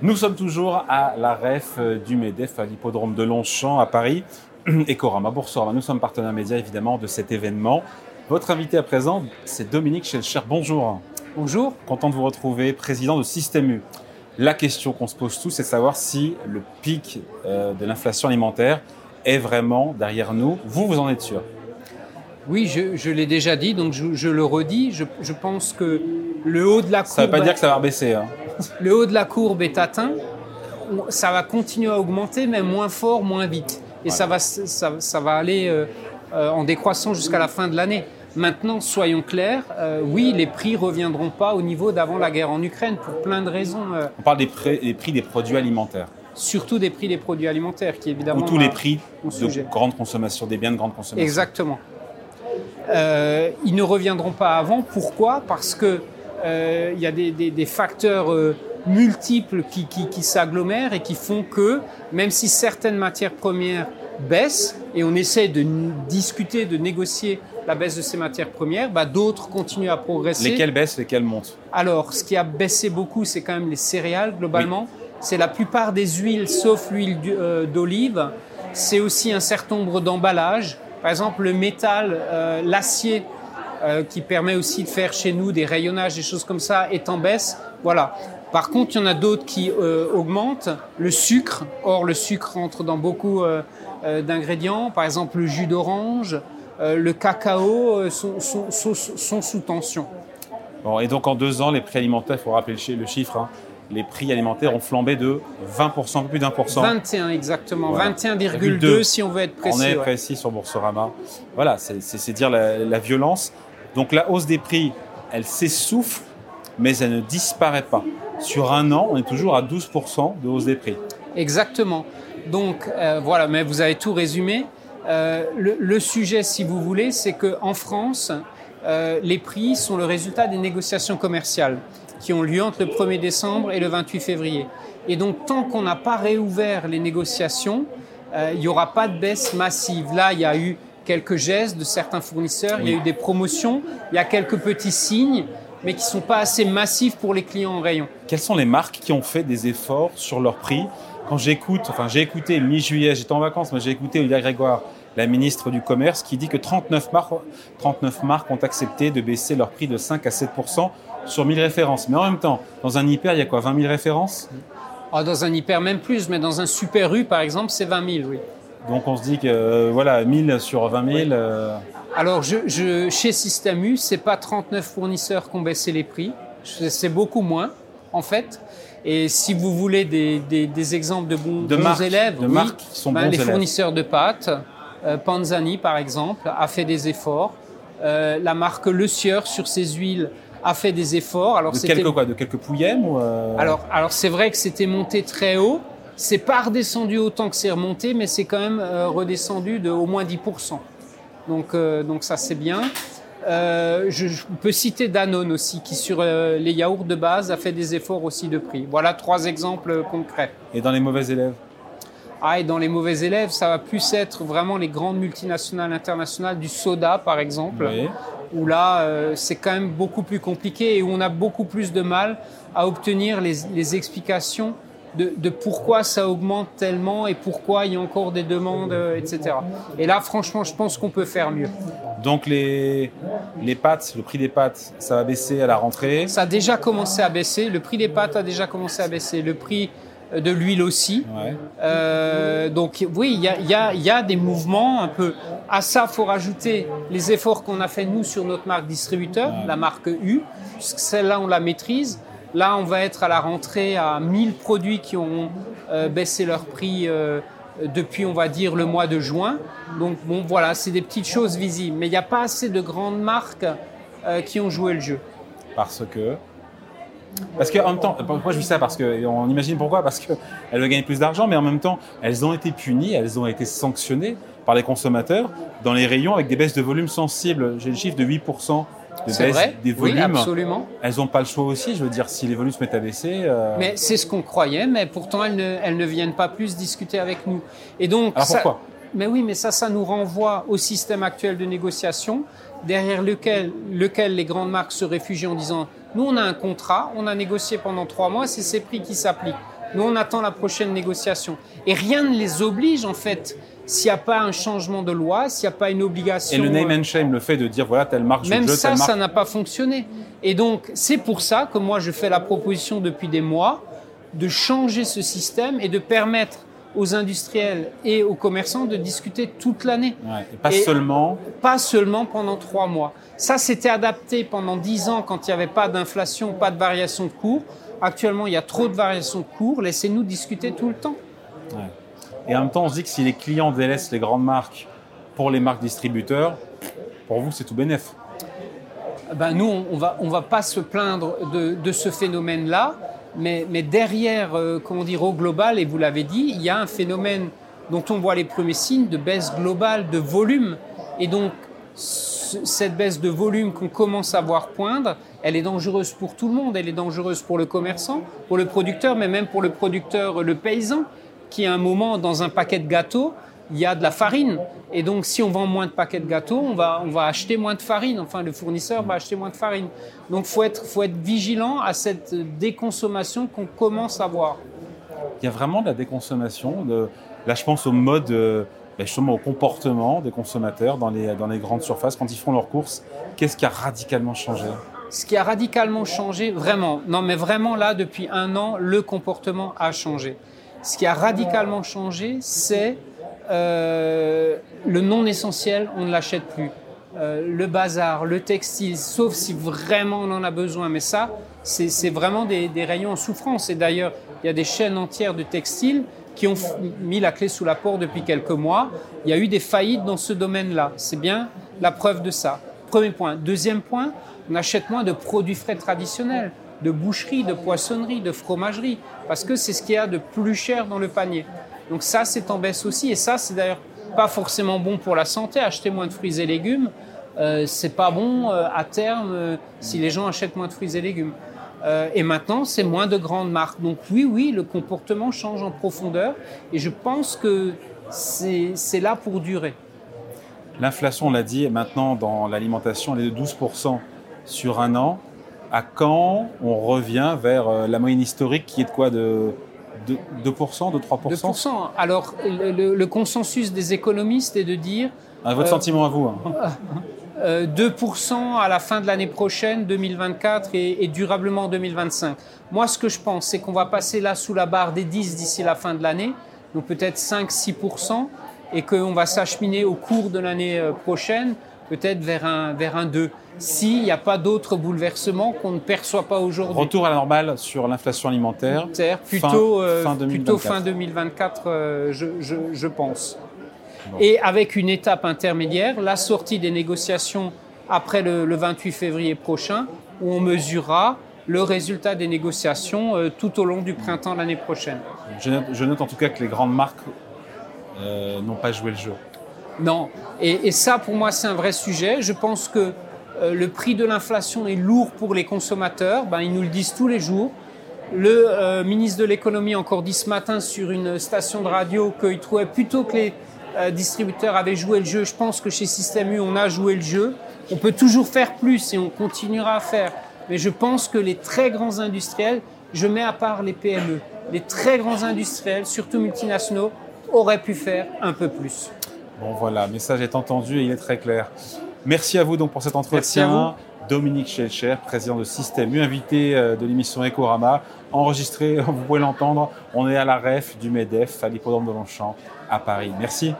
Nous sommes toujours à la REF euh, du MEDEF à l'hippodrome de Longchamp à Paris. Ecorama, Boursorama, nous sommes partenaires médias évidemment de cet événement. Votre invité à présent, c'est Dominique Schelcher. Bonjour. Bonjour. Content de vous retrouver, président de Système U. La question qu'on se pose tous, c'est de savoir si le pic euh, de l'inflation alimentaire est vraiment derrière nous. Vous, vous en êtes sûr? Oui, je, l'ai déjà dit, donc je, le redis. Je, pense que le haut de la courbe. Ça ne veut pas dire que ça va baisser. Hein. Le haut de la courbe est atteint. Ça va continuer à augmenter, mais moins fort, moins vite. Et ça, va, ça, va aller euh, euh, en décroissant jusqu'à la fin de l'année. Maintenant, soyons clairs, euh, oui, les prix reviendront pas au niveau d'avant la guerre en Ukraine pour plein de raisons. On parle des prix, des produits alimentaires. Surtout des prix des produits alimentaires, qui évidemment. Ou tous les prix de grande consommation, des biens de grande consommation. Exactement. ils ne reviendront pas avant. Pourquoi? Parce que il y a des, facteurs multiples qui, qui, s'agglomèrent et qui font que, même si certaines matières premières baissent, et on essaie de discuter, de négocier la baisse de ces matières premières, bah, d'autres continuent à progresser. Lesquelles baissent, lesquelles montent? Alors, ce qui a baissé beaucoup, c'est quand même les céréales, globalement. C'est la plupart des huiles, sauf l'huile euh, d'olive. C'est aussi un certain nombre d'emballages. Par exemple, le métal, euh, l'acier, euh, qui permet aussi de faire chez nous des rayonnages, des choses comme ça, est en baisse. Voilà. Par contre, il y en a d'autres qui euh, augmentent. Le sucre, or le sucre rentre dans beaucoup euh, d'ingrédients, par exemple le jus d'orange, le cacao sont, sous tension. Bon, et donc en deux ans, les prix alimentaires, il faut rappeler le chiffre, hein, les prix alimentaires ont flambé de 20%, plus d'un pour cent. 21 exactement, 21,2 si on veut être précis. On est précis sur Boursorama. Voilà, c'est dire la, la violence. Donc la hausse des prix, elle s'essouffle, mais elle ne disparaît pas sur un an, on est toujours à 12% de hausse des prix. Exactement. Donc euh, voilà, mais vous avez tout résumé. Euh, le, sujet, si vous voulez, c'est qu'en France, euh, les prix sont le résultat des négociations commerciales qui ont lieu entre le 1er décembre et le 28 février. Et donc, tant qu'on n'a pas réouvert les négociations, il n'y aura pas de baisse massive. Là, il y a eu quelques gestes de certains fournisseurs, il y a eu des promotions, il y a quelques petits signes, mais qui ne sont pas assez massifs pour les clients en rayon. Quelles sont les marques qui ont fait des efforts sur leur prix Quand j'écoute, enfin j'ai écouté mi-juillet, j'étais en vacances, mais j'ai écouté Olivia Grégoire, la ministre du Commerce, qui dit que 39 marques, 39 marques ont accepté de baisser leur prix de 5 à 7 sur 1000 références. Mais en même temps, dans un hyper, il y a quoi 20 000 références? Ah, Dans un hyper, même plus, mais dans un super U, par exemple, c'est 20 000, oui. Donc on se dit que, euh, voilà, 1000 sur 20 000. Alors, je, chez Système U, ce n'est pas 39 fournisseurs qui ont baissé les prix, c'est beaucoup moins, en fait. Et si vous voulez des, exemples de bons, élèves, de marques qui sont ben, les fournisseurs de pâtes, euh, Panzani par exemple, a fait des efforts. Euh, la marque Le Sieur sur ses huiles a fait des efforts. Alors, de quelques quoi De quelques pouillèmes euh? Alors, alors c'est vrai que c'était monté très haut. C'est pas redescendu autant que c'est remonté, mais c'est quand même redescendu de au moins 10%. Donc, euh, donc ça c'est bien. Euh, je, peux citer Danone aussi, qui sur euh, les yaourts de base a fait des efforts aussi de prix. Voilà trois exemples concrets. Et dans les mauvais élèves? Ah, et dans les mauvais élèves, ça va plus être vraiment les grandes multinationales internationales, du soda par exemple, où là, c'est quand même beaucoup plus compliqué et où on a beaucoup plus de mal à obtenir les, les explications de, pourquoi ça augmente tellement et pourquoi il y a encore des demandes, euh, etc. Et là, franchement, je pense qu'on peut faire mieux. Donc les, les pâtes, le prix des pâtes, ça va baisser à la rentrée Ça a déjà commencé à baisser. Le prix des pâtes a déjà commencé à baisser. Le prix euh, de l'huile aussi. Euh, donc oui, il y a, y, a, y a, des mouvements un peu. À ça, faut rajouter les efforts qu'on a fait nous sur notre marque distributeur, la marque U. Celle-là, on la maîtrise. Là, on va être à la rentrée à 1000 produits qui ont euh, baissé leur prix euh, depuis, on va dire, le mois de juin. Donc, bon, voilà, c'est des petites choses visibles. Mais il n'y a pas assez de grandes marques euh, qui ont joué le jeu. Parce que parce qu'en même temps, pourquoi je dis ça? Parce qu'on imagine pourquoi, parce qu'elles veulent gagner plus d'argent, mais en même temps, elles ont été punies, elles ont été sanctionnées par les consommateurs dans les rayons avec des baisses de volume sensibles. J'ai le chiffre de 8% vrai. des volumes. absolument. Elles n'ont pas le choix aussi, je veux dire, si les volumes se mettent à baisser. Euh, mais c'est ce qu'on croyait, mais pourtant elles ne, elles ne viennent pas plus discuter avec nous. Et donc. Alors pourquoi? Mais oui, mais ça, ça nous renvoie au système actuel de négociation, derrière lequel, lequel les grandes marques se réfugient en disant nous, on a un contrat, on a négocié pendant trois mois, c'est ces prix qui s'appliquent. Nous, on attend la prochaine négociation. Et rien ne les oblige, en fait, s'il n'y a pas un changement de loi, s'il n'y a pas une obligation. Et le name and shame, le fait de dire voilà, telle marque, Même ça, telle marque. ça n'a pas fonctionné. Et donc, c'est pour ça que moi, je fais la proposition depuis des mois de changer ce système et de permettre aux industriels et aux commerçants de discuter toute l'année. Ouais, et pas Et- seulement. Pas seulement pendant trois mois. Ça, c'était adapté pendant dix ans quand il n'y avait pas d'inflation, pas de variation de cours. Actuellement, il y a trop de variations de cours. Laissez-nous discuter tout le temps. ouais. Et en même temps, on se dit que si les clients délaissent les grandes marques pour les marques distributeurs, pour vous, c'est tout bénef. Ben, nous, on, va, on va pas se plaindre de, de ce phénomène-là, mais, mais derrière, euh, comment dire, au global, et vous l'avez dit, il y a un phénomène dont on voit les premiers signes de baisse globale de volume. Et donc, ce- cette baisse de volume qu'on commence à voir poindre, elle est dangereuse pour tout le monde. Elle est dangereuse pour le commerçant, pour le producteur, mais même pour le producteur, le paysan, qui à un moment, dans un paquet de gâteaux, il y a de la farine. Et donc, si on vend moins de paquets de gâteaux, on va, on va acheter moins de farine. Enfin, le fournisseur va acheter moins de farine. Donc, faut être, faut être vigilant à cette déconsommation qu'on commence à voir. Il y a vraiment de la déconsommation. De... Là, je pense au mode, euh, ben, justement au comportement des consommateurs dans les, dans les grandes surfaces quand ils font leurs courses. Qu'est-ce qui a radicalement changé? Ce qui a radicalement changé, vraiment, non mais vraiment là, depuis un an, le comportement a changé. Ce qui a radicalement changé, c'est euh, le non essentiel, on ne l'achète plus. Euh, le bazar, le textile, sauf si vraiment on en a besoin. Mais ça, c'est vraiment des, des rayons en souffrance. Et d'ailleurs, il y a des chaînes entières de textiles qui ont mis la clé sous la porte depuis quelques mois. Il y a eu des faillites dans ce domaine-là. C'est bien la preuve de ça. Premier point. Deuxième point, on achète moins de produits frais traditionnels, de boucherie, de poissonnerie, de fromagerie, parce que c'est ce qu'il y a de plus cher dans le panier. Donc ça, c'est en baisse aussi. Et ça, c'est d'ailleurs pas forcément bon pour la santé. Acheter moins de fruits et légumes, euh, c'est pas bon euh, à terme euh, si les gens achètent moins de fruits et légumes. Et maintenant, c'est moins de grandes marques. Donc oui, oui, le comportement change en profondeur. Et je pense que c'est là pour durer. L'inflation, on l'a dit, maintenant dans l'alimentation, elle est de 12% sur un an. À quand on revient vers euh, la moyenne historique qui est de quoi de 2%, de 3% 2%. Alors, le, consensus des économistes est de dire À Votre Euh, sentiment à vous hein. euh, 2% à la fin de l'année prochaine, 2024, et, et durablement en 2025. Moi, ce que je pense, c'est qu'on va passer là sous la barre des 10 d'ici la fin de l'année, donc peut-être 5-6%, et qu'on va s'acheminer au cours de l'année prochaine, peut-être vers un, vers un 2, s'il n'y a pas d'autres bouleversements qu'on ne perçoit pas aujourd'hui. Retour à la normale sur l'inflation alimentaire. Plutôt, Fin- euh, fin plutôt 2024. fin 2024, euh, je, je, je pense. Bon. Et avec une étape intermédiaire, la sortie des négociations après le, le 28 février prochain, où on mesurera le résultat des négociations euh, tout au long du printemps l'année prochaine. Je note, je note en tout cas que les grandes marques euh, n'ont pas joué le jeu. Non. Et, et ça, pour moi, c'est un vrai sujet. Je pense que euh, le prix de l'inflation est lourd pour les consommateurs. Ben, ils nous le disent tous les jours. Le euh, ministre de l'économie encore dit ce matin sur une station de radio qu'il trouvait plutôt que les euh, distributeurs avaient joué le jeu. Je pense que chez Système U, on a joué le jeu. On peut toujours faire plus et on continuera à faire. Mais je pense que les très grands industriels, je mets à part les PME, les très grands industriels, surtout multinationaux, auraient pu faire un peu plus. Bon voilà, le message est entendu et il est très clair. Merci à vous donc pour cet Merci à entretien. Dominique Schelcher, président de Système U, invité euh, de l'émission Ecorama, enregistré, vous pouvez l'entendre, on est à la REF du MEDEF, à l'hippodrome de Longchamp, à Paris. Merci.